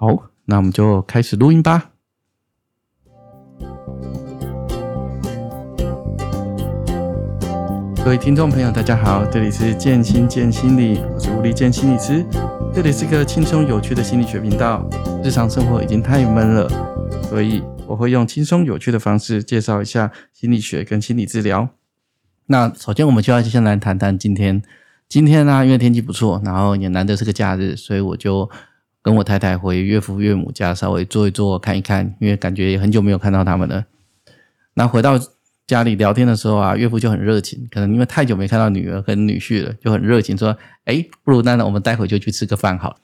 好，那我们就开始录音吧。各位听众朋友，大家好，这里是建心建心理，我是吴立建心理师。这里是个轻松有趣的心理学频道。日常生活已经太闷了，所以我会用轻松有趣的方式介绍一下心理学跟心理治疗。那首先，我们就要先来谈谈今天。今天呢、因为天气不错，然后也难得是个假日，所以我就跟我太太回岳父岳母家稍微坐一坐，看一看，因为感觉也很久没有看到他们了。那回到家里聊天的时候啊，岳父就很热情，可能因为太久没看到女儿跟女婿了，就很热情说：“哎，不如那我们待会就去吃个饭好。”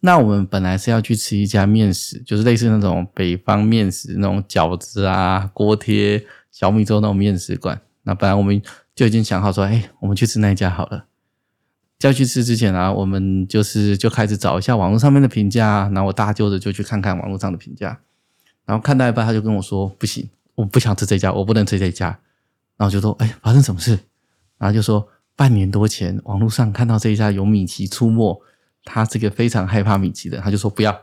那我们本来是要去吃一家面食，就是类似那种北方面食那种饺子啊、锅贴、小米粥那种面食馆。那本来我们就已经想好说：“哎，我们去吃那一家好了。”要去吃之前啊，我们就是就开始找一下网络上面的评价，然后我大舅子就去看看网络上的评价，然后看到一半他就跟我说：“不行，我不想吃这家，我不能吃这家。”然后就说：“哎，发生什么事？”然后就说半年多前网络上看到这一家有米奇出没，他是个非常害怕米奇的，他就说不要。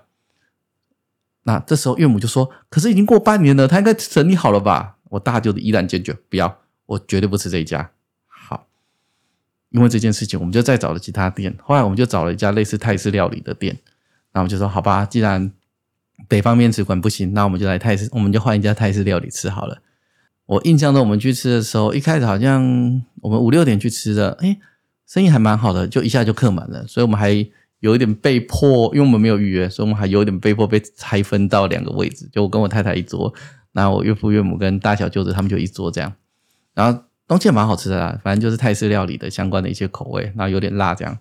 那这时候岳母就说：“可是已经过半年了，他应该整理好了吧？”我大舅子依然坚决不要，我绝对不吃这一家。因为这件事情，我们就再找了其他店。后来我们就找了一家类似泰式料理的店，那我们就说好吧，既然北方面食馆不行，那我们就来泰式，我们就换一家泰式料理吃好了。我印象中，我们去吃的时候，一开始好像我们五六点去吃的，诶，生意还蛮好的，就一下就客满了，所以我们还有一点被迫，因为我们没有预约，所以我们还有一点被迫被拆分到两个位置，就我跟我太太一桌，然后我岳父岳母跟大小舅子他们就一桌这样，然后。东西也蛮好吃的啦，反正就是泰式料理的相关的一些口味，然后有点辣这样。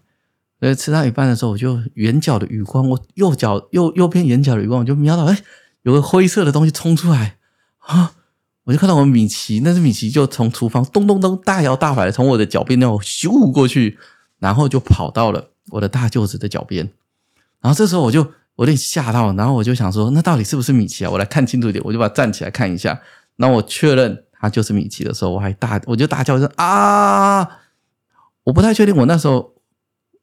所以吃到一半的时候，我就眼角的余光，我右脚右右边眼角的余光，我就瞄到，哎，有个灰色的东西冲出来啊！我就看到我米奇，那只米奇就从厨房咚咚咚大摇大摆的从我的脚边那种咻过去，然后就跑到了我的大舅子的脚边。然后这时候我就有点吓到，然后我就想说，那到底是不是米奇啊？我来看清楚一点，我就把它站起来看一下，然后我确认。他就是米奇的时候，我还大，我就大叫一声啊！我不太确定我那时候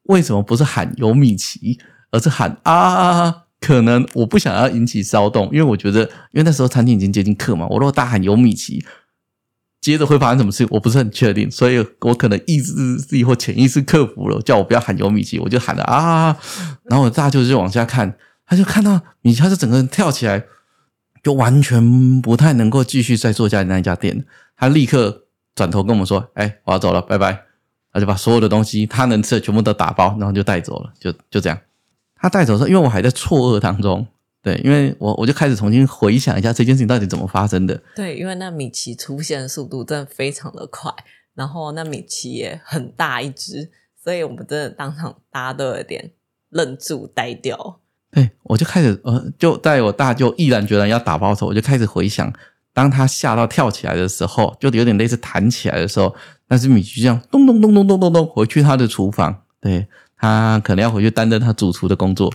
为什么不是喊有米奇，而是喊啊！可能我不想要引起骚动，因为我觉得，因为那时候餐厅已经接近客嘛，我如果大喊有米奇，接着会发生什么事，我不是很确定，所以我可能意识自己或潜意识克服了，叫我不要喊有米奇，我就喊了啊！然后我大舅就往下看，他就看到米奇，他就整个人跳起来。就完全不太能够继续再做家里那一家店，他立刻转头跟我们说：“哎，我要走了，拜拜。”他就把所有的东西他能吃的全部都打包，然后就带走了，就就这样。他带走的时候，因为我还在错愕当中，对，因为我我就开始重新回想一下这件事情到底怎么发生的。对，因为那米奇出现的速度真的非常的快，然后那米奇也很大一只，所以我们真的当场大家都有点愣住呆掉。对，我就开始呃，就在我大舅毅然决然要打包的时候，我就开始回想，当他吓到跳起来的时候，就有点类似弹起来的时候，那只米奇这样咚咚咚咚咚咚咚回去他的厨房，对，他可能要回去担任他主厨的工作。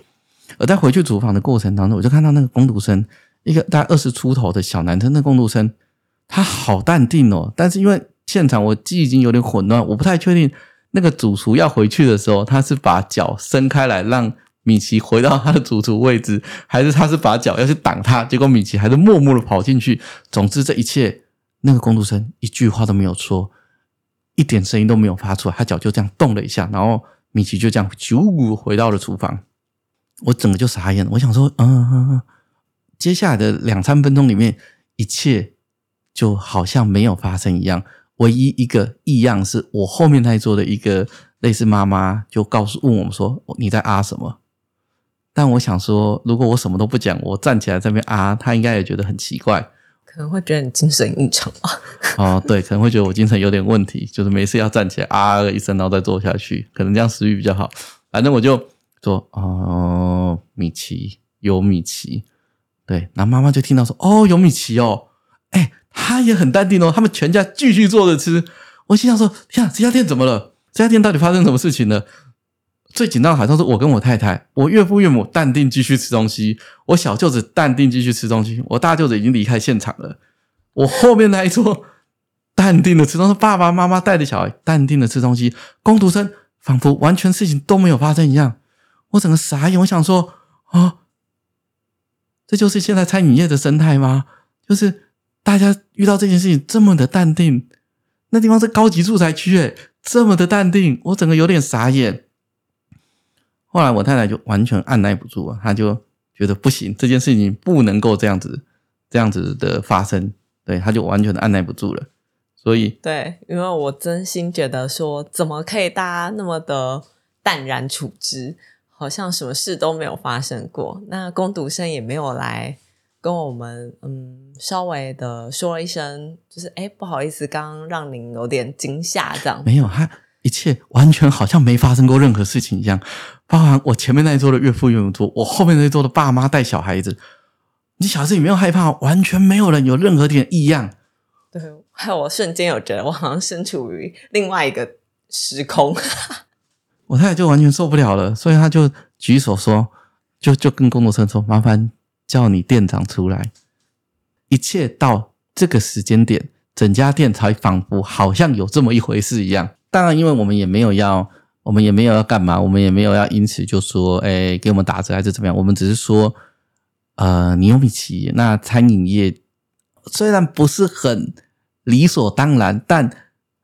而在回去厨房的过程当中，我就看到那个工读生，一个大概二十出头的小男生，那工读生他好淡定哦，但是因为现场我记忆已经有点混乱，我不太确定那个主厨要回去的时候，他是把脚伸开来让。米奇回到他的主厨位置，还是他是把脚要去挡他？结果米奇还是默默的跑进去。总之，这一切那个工读生一句话都没有说，一点声音都没有发出来，他脚就这样动了一下，然后米奇就这样咻回到了厨房。我整个就傻眼了，我想说，嗯嗯嗯，接下来的两三分钟里面，一切就好像没有发生一样。唯一一个异样是我后面那一桌的一个类似妈妈就告诉问我们说：“你在啊什么？”但我想说，如果我什么都不讲，我站起来这边啊，他应该也觉得很奇怪，可能会觉得你精神异常吧。哦，对，可能会觉得我精神有点问题，就是没事要站起来啊一声，然后再坐下去，可能这样食欲比较好。反正我就说哦，米奇有米奇，对，然后妈妈就听到说哦有米奇哦，哎，他也很淡定哦，他们全家继续坐着吃。我心想说，天啊，这家店怎么了？这家店到底发生什么事情了？最紧张的好像是我跟我太太，我岳父岳母淡定继续吃东西，我小舅子淡定继续吃东西，我大舅子已经离开现场了。我后面那一桌淡定的吃东西，爸爸妈妈带着小孩淡定的吃东西，工读生仿佛完全事情都没有发生一样。我整个傻眼，我想说啊，这就是现在餐饮业的生态吗？就是大家遇到这件事情这么的淡定，那地方是高级住宅区，诶，这么的淡定，我整个有点傻眼。后来我太太就完全按捺不住了，她就觉得不行，这件事情不能够这样子，这样子的发生，对，她就完全的按捺不住了。所以，对，因为我真心觉得说，怎么可以大家那么的淡然处之，好像什么事都没有发生过。那工读生也没有来跟我们，嗯，稍微的说一声，就是哎，不好意思，刚刚让您有点惊吓，这样。没有，他一切完全好像没发生过任何事情一样。包含我前面那一桌的岳父岳母桌，我后面那一桌的爸妈带小孩子，你小孩子有没有害怕？完全没有人有任何点异样。对。害我瞬间有觉得我好像身处于另外一个时空，我太太就完全受不了了，所以她就举手说，就就跟工作生说，麻烦叫你店长出来。一切到这个时间点，整家店才仿佛好像有这么一回事一样。当然，因为我们也没有要，我们也没有要干嘛，我们也没有要因此就说，哎，给我们打折还是怎么样？我们只是说，呃，你有米奇，那餐饮业虽然不是很。理所当然，但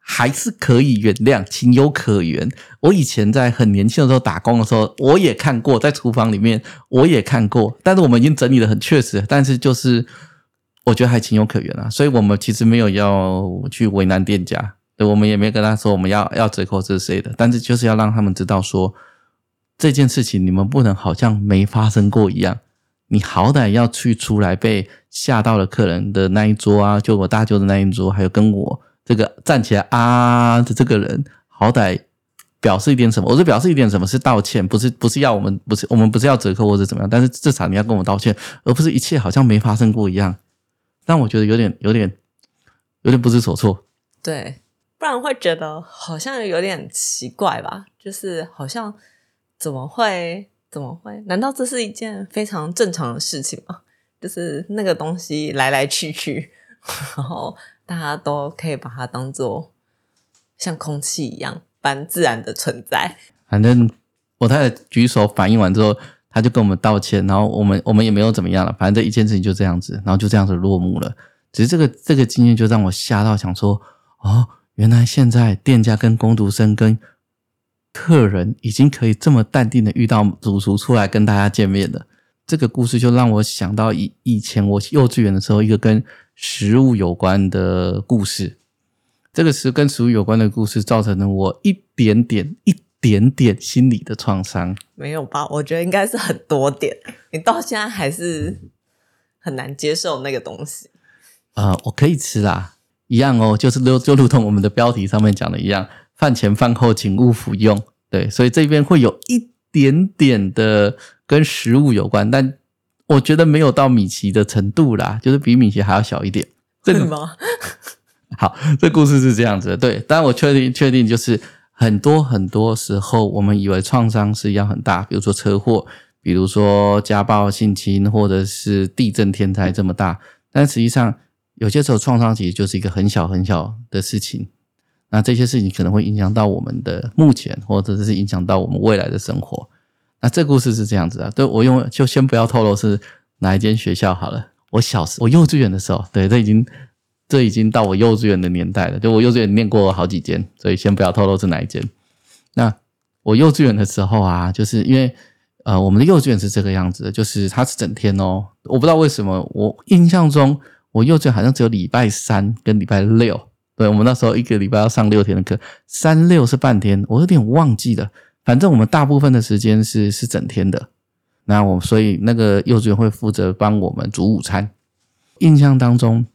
还是可以原谅，情有可原。我以前在很年轻的时候打工的时候，我也看过，在厨房里面我也看过，但是我们已经整理的很确实，但是就是我觉得还情有可原啊，所以我们其实没有要去为难店家，对，我们也没跟他说我们要要折扣是谁的，但是就是要让他们知道说这件事情你们不能好像没发生过一样。你好歹要去出来被吓到了客人的那一桌啊，就我大舅的那一桌，还有跟我这个站起来啊的这个人，好歹表示一点什么？我是表示一点什么？是道歉，不是不是要我们不是我们不是要折扣或者怎么样？但是至少你要跟我道歉，而不是一切好像没发生过一样。但我觉得有点有点有点不知所措。对，不然会觉得好像有点奇怪吧？就是好像怎么会？怎么会？难道这是一件非常正常的事情吗？就是那个东西来来去去，然后大家都可以把它当做像空气一样般自然的存在。反正我太太举手反应完之后，他就跟我们道歉，然后我们我们也没有怎么样了。反正这一件事情就这样子，然后就这样子落幕了。只是这个这个经验就让我吓到，想说哦，原来现在店家跟工读生跟客人已经可以这么淡定的遇到主厨出来跟大家见面了，这个故事就让我想到以以前我幼稚园的时候一个跟食物有关的故事。这个是跟食物有关的故事，造成了我一点点、一点点心理的创伤。没有吧？我觉得应该是很多点。你到现在还是很难接受那个东西。呃，我可以吃啦，一样哦，就是就就如同我们的标题上面讲的一样。饭前饭后请勿服用，对，所以这边会有一点点的跟食物有关，但我觉得没有到米奇的程度啦，就是比米奇还要小一点。这个吗？好，这故事是这样子的，对，但我确定确定就是很多很多时候我们以为创伤是要很大，比如说车祸，比如说家暴、性侵，或者是地震、天灾这么大，但实际上有些时候创伤其实就是一个很小很小的事情。那这些事情可能会影响到我们的目前，或者是影响到我们未来的生活。那这故事是这样子啊，对，我用就先不要透露是哪一间学校好了。我小时我幼稚园的时候，对，这已经这已经到我幼稚园的年代了。就我幼稚园念过好几间，所以先不要透露是哪一间。那我幼稚园的时候啊，就是因为呃，我们的幼稚园是这个样子的，就是它是整天哦。我不知道为什么，我印象中我幼稚园好像只有礼拜三跟礼拜六。对，我们那时候一个礼拜要上六天的课，三六是半天，我有点忘记了。反正我们大部分的时间是是整天的。那我所以那个幼稚园会负责帮我们煮午餐。印象当中，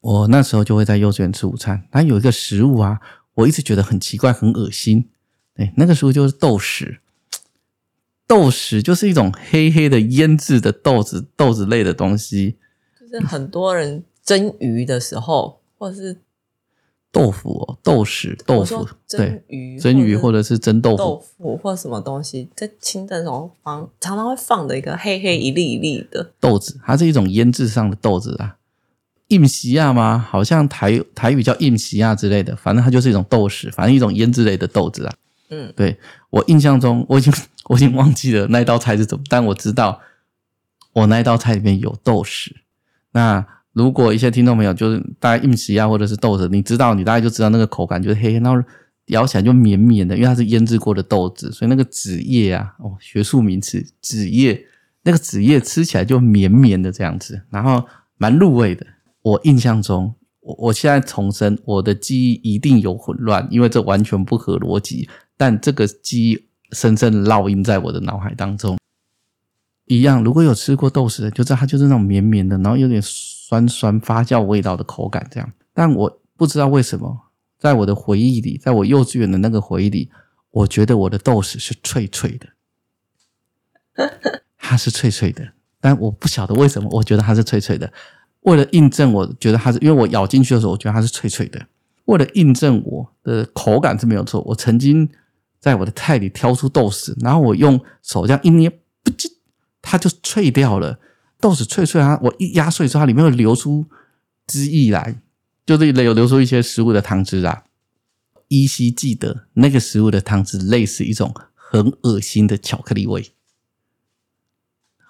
我那时候就会在幼稚园吃午餐。但有一个食物啊，我一直觉得很奇怪、很恶心。对，那个食物就是豆豉。豆豉就是一种黑黑的腌制的豆子、豆子类的东西。就是很多人蒸鱼的时候，或者是。豆腐哦，豆豉，豆腐，蒸鱼，蒸鱼或者是蒸豆腐，豆腐或什么东西，在清蒸时候放，常常会放的一个黑黑一粒一粒的豆子，它是一种腌制上的豆子啊。印西亚吗？好像台台语叫印西亚之类的，反正它就是一种豆豉，反正一种腌制类的豆子啊。嗯，对，我印象中，我已经我已经忘记了那道菜是怎么，但我知道我那一道菜里面有豆豉。那如果一些听众朋友就是大概饮食啊，或者是豆子，你知道，你大概就知道那个口感就是黑黑，然后咬起来就绵绵的，因为它是腌制过的豆子，所以那个籽叶啊，哦，学术名词，籽叶，那个籽叶吃起来就绵绵的这样子，然后蛮入味的。我印象中，我我现在重申，我的记忆一定有混乱，因为这完全不合逻辑，但这个记忆深深烙印在我的脑海当中。一样，如果有吃过豆豉的，就知道它就是那种绵绵的，然后有点酸酸发酵味道的口感这样。但我不知道为什么，在我的回忆里，在我幼稚园的那个回忆里，我觉得我的豆豉是脆脆的，它是脆脆的。但我不晓得为什么，我觉得它是脆脆的。为了印证，我觉得它是，因为我咬进去的时候，我觉得它是脆脆的。为了印证我的口感是没有错，我曾经在我的菜里挑出豆豉，然后我用手这样一捏，不就。它就脆掉了，豆子脆脆啊！我一压碎之后，它里面会流出汁液来，就是有流出一些食物的汤汁啊。依稀记得那个食物的汤汁类似一种很恶心的巧克力味，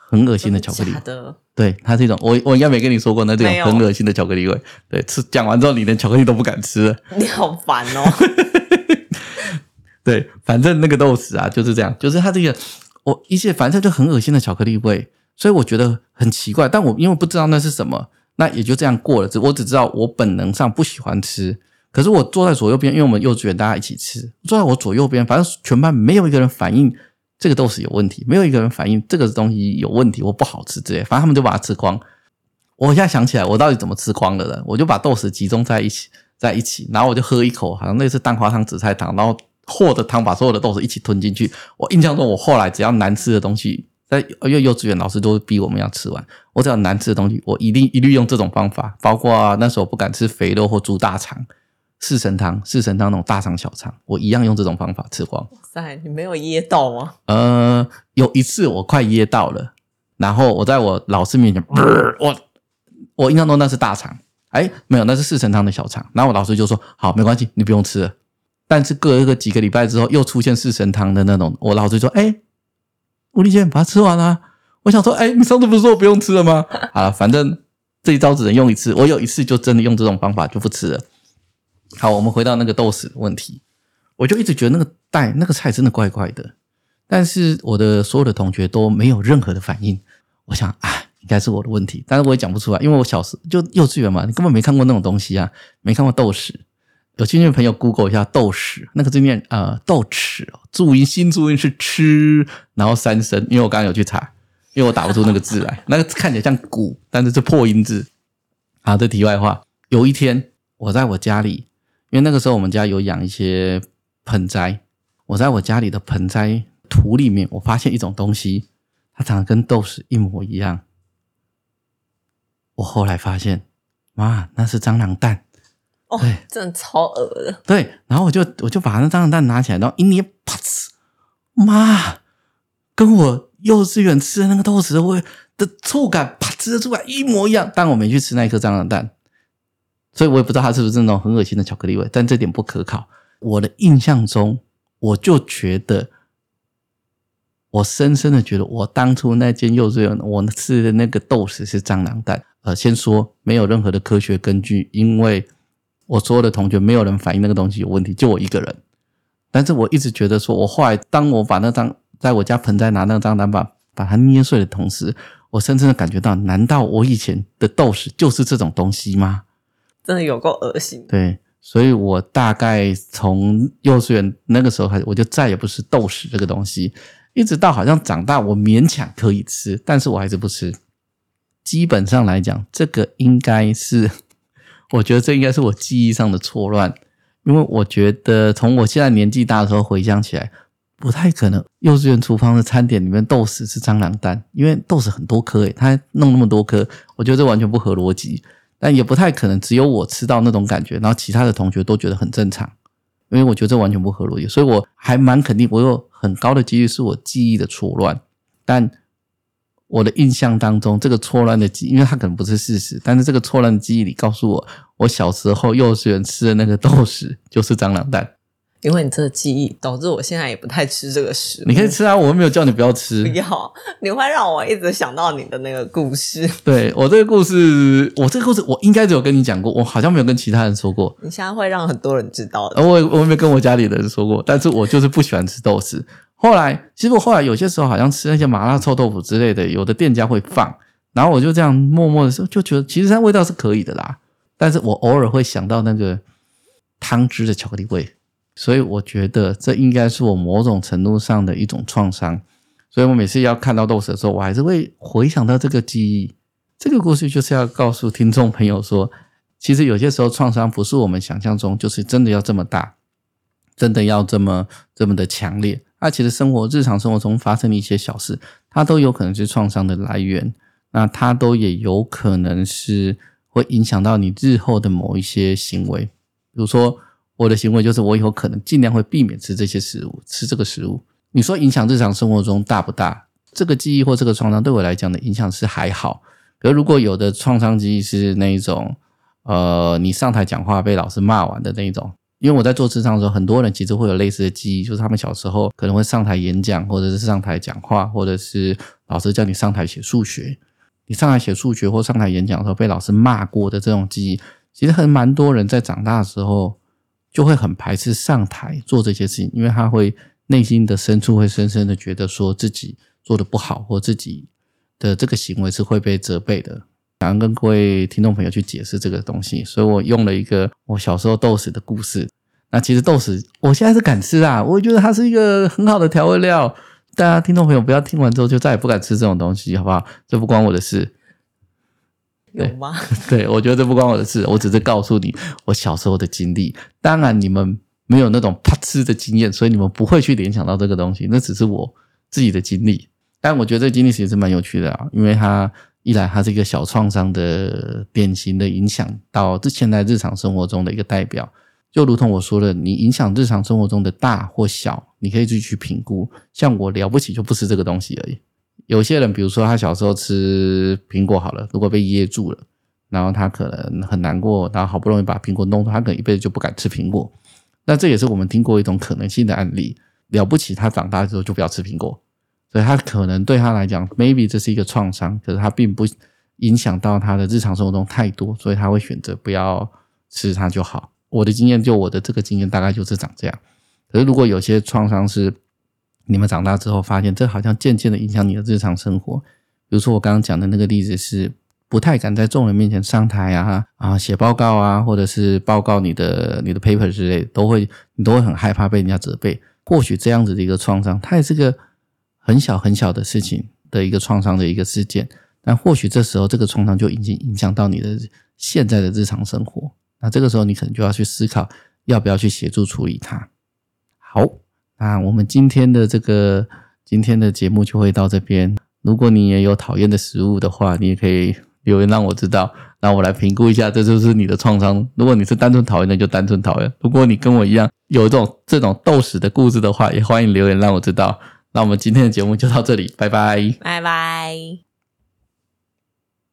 很恶心的巧克力。的对，它是一种我我应该没跟你说过那这种很恶心的巧克力味。对，吃讲完之后，你连巧克力都不敢吃了。你好烦哦。对，反正那个豆豉啊就是这样，就是它这个。我一些反正就很恶心的巧克力味，所以我觉得很奇怪。但我因为不知道那是什么，那也就这样过了。我只知道我本能上不喜欢吃。可是我坐在左右边，因为我们幼稚园大家一起吃，坐在我左右边，反正全班没有一个人反应这个豆豉有问题，没有一个人反应这个东西有问题，我不好吃之类。反正他们就把它吃光。我现在想起来，我到底怎么吃光的了？我就把豆豉集中在一起，在一起，然后我就喝一口，好像类似蛋花汤、紫菜汤，然后。和着汤把所有的豆子一起吞进去。我印象中，我后来只要难吃的东西，在因为幼稚园老师都会逼我们要吃完。我只要难吃的东西，我一定一律用这种方法。包括那时候不敢吃肥肉或猪大肠、四神汤、四神汤那种大肠小肠，我一样用这种方法吃光。哇塞，你没有噎到吗？呃，有一次我快噎到了，然后我在我老师面前，我我印象中那是大肠，哎，没有，那是四神汤的小肠。然后我老师就说：“好，没关系，你不用吃了。”但是隔一个几个礼拜之后，又出现四神汤的那种，我老师说：“哎，吴丽健，把它吃完了。”我想说：“哎，你上次不是说我不用吃了吗？”好了，反正这一招只能用一次，我有一次就真的用这种方法就不吃了。好，我们回到那个豆豉问题，我就一直觉得那个蛋那个菜真的怪怪的，但是我的所有的同学都没有任何的反应。我想啊，应该是我的问题，但是我也讲不出来，因为我小时就幼稚园嘛，你根本没看过那种东西啊，没看过豆豉。有兴趣的朋友，Google 一下豆豉，那个字念呃豆豉，注音新注音是吃，然后三声，因为我刚刚有去查，因为我打不出那个字来，那个看起来像古，但是是破音字。好，这题外话，有一天我在我家里，因为那个时候我们家有养一些盆栽，我在我家里的盆栽土里面，我发现一种东西，它长得跟豆豉一模一样。我后来发现，妈，那是蟑螂蛋。哦，对，真的超恶的。对，然后我就我就把那蟑螂蛋拿起来，然后一捏，啪呲，妈，跟我幼稚园吃的那个豆豉的味的触感，啪呲的触感一模一样。但我没去吃那一颗蟑螂蛋，所以我也不知道它是不是那种很恶心的巧克力味。但这点不可靠。我的印象中，我就觉得，我深深的觉得，我当初那间幼稚园我吃的那个豆豉是蟑螂蛋。呃，先说没有任何的科学根据，因为。我所有的同学没有人反映那个东西有问题，就我一个人。但是我一直觉得说，我后来当我把那张在我家盆栽拿那张单板把它捏碎的同时，我深深的感觉到，难道我以前的豆豉就是这种东西吗？真的有够恶心。对，所以我大概从幼稚园那个时候开始，我就再也不吃豆豉这个东西，一直到好像长大，我勉强可以吃，但是我还是不吃。基本上来讲，这个应该是。我觉得这应该是我记忆上的错乱，因为我觉得从我现在年纪大的时候回想起来，不太可能幼稚园厨房的餐点里面豆豉是蟑螂蛋，因为豆豉很多颗诶，它弄那么多颗，我觉得这完全不合逻辑。但也不太可能只有我吃到那种感觉，然后其他的同学都觉得很正常，因为我觉得这完全不合逻辑，所以我还蛮肯定，我有很高的几率是我记忆的错乱，但。我的印象当中，这个错乱的记忆，因为它可能不是事实，但是这个错乱的记忆里告诉我，我小时候幼稚园吃的那个豆豉就是蟑螂蛋。因为你这个记忆导致我现在也不太吃这个食物。你可以吃啊，我又没有叫你不要吃。不要，你会让我一直想到你的那个故事。对，我这个故事，我这个故事我应该只有跟你讲过，我好像没有跟其他人说过。你现在会让很多人知道的。我我也没有跟我家里的人说过，但是我就是不喜欢吃豆豉。后来，其实我后来有些时候好像吃那些麻辣臭豆腐之类的，有的店家会放，然后我就这样默默的时候就觉得，其实它味道是可以的啦。但是我偶尔会想到那个汤汁的巧克力味。所以我觉得这应该是我某种程度上的一种创伤，所以我每次要看到豆豉的时候，我还是会回想到这个记忆。这个故事就是要告诉听众朋友说，其实有些时候创伤不是我们想象中，就是真的要这么大，真的要这么这么的强烈。那其实生活日常生活中发生的一些小事，它都有可能是创伤的来源，那它都也有可能是会影响到你日后的某一些行为，比如说。我的行为就是，我以后可能尽量会避免吃这些食物，吃这个食物。你说影响日常生活中大不大？这个记忆或这个创伤对我来讲的影响是还好。可如果有的创伤记忆是那一种，呃，你上台讲话被老师骂完的那一种，因为我在做智商的时候，很多人其实会有类似的记忆，就是他们小时候可能会上台演讲，或者是上台讲话，或者是老师叫你上台写数学，你上台写数学或上台演讲的时候被老师骂过的这种记忆，其实很蛮多人在长大的时候。就会很排斥上台做这些事情，因为他会内心的深处会深深的觉得说自己做的不好，或自己的这个行为是会被责备的。想要跟各位听众朋友去解释这个东西，所以我用了一个我小时候豆豉的故事。那其实豆豉我现在是敢吃啊，我觉得它是一个很好的调味料。大家听众朋友不要听完之后就再也不敢吃这种东西，好不好？这不关我的事。有吗？对，我觉得这不关我的事，我只是告诉你我小时候的经历。当然，你们没有那种啪吃的经验，所以你们不会去联想到这个东西。那只是我自己的经历。但我觉得这经历其实是蛮有趣的啊，因为它一来它是一个小创伤的典型的影响到之前在日常生活中的一个代表。就如同我说的，你影响日常生活中的大或小，你可以自己去评估。像我了不起就不吃这个东西而已。有些人，比如说他小时候吃苹果好了，如果被噎住了，然后他可能很难过，然后好不容易把苹果弄出，他可能一辈子就不敢吃苹果。那这也是我们听过一种可能性的案例。了不起，他长大之后就不要吃苹果，所以他可能对他来讲，maybe 这是一个创伤，可是他并不影响到他的日常生活中太多，所以他会选择不要吃它就好。我的经验，就我的这个经验，大概就是长这样。可是如果有些创伤是，你们长大之后发现，这好像渐渐的影响你的日常生活。比如说我刚刚讲的那个例子是，不太敢在众人面前上台啊啊写报告啊，或者是报告你的你的 paper 之类，都会你都会很害怕被人家责备。或许这样子的一个创伤，它也是个很小很小的事情的一个创伤的一个事件，但或许这时候这个创伤就已经影响到你的现在的日常生活。那这个时候你可能就要去思考，要不要去协助处理它。好。那我们今天的这个今天的节目就会到这边。如果你也有讨厌的食物的话，你也可以留言让我知道，那我来评估一下，这就是你的创伤。如果你是单纯讨厌的，就单纯讨厌；如果你跟我一样有这种这种豆豉的故事的话，也欢迎留言让我知道。那我们今天的节目就到这里，拜拜，拜拜。